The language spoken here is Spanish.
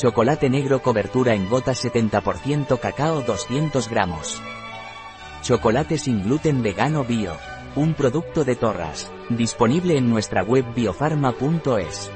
Chocolate negro cobertura en gotas 70% cacao 200 gramos. Chocolate sin gluten vegano bio. Un producto de Torras. Disponible en nuestra web biofarma.es.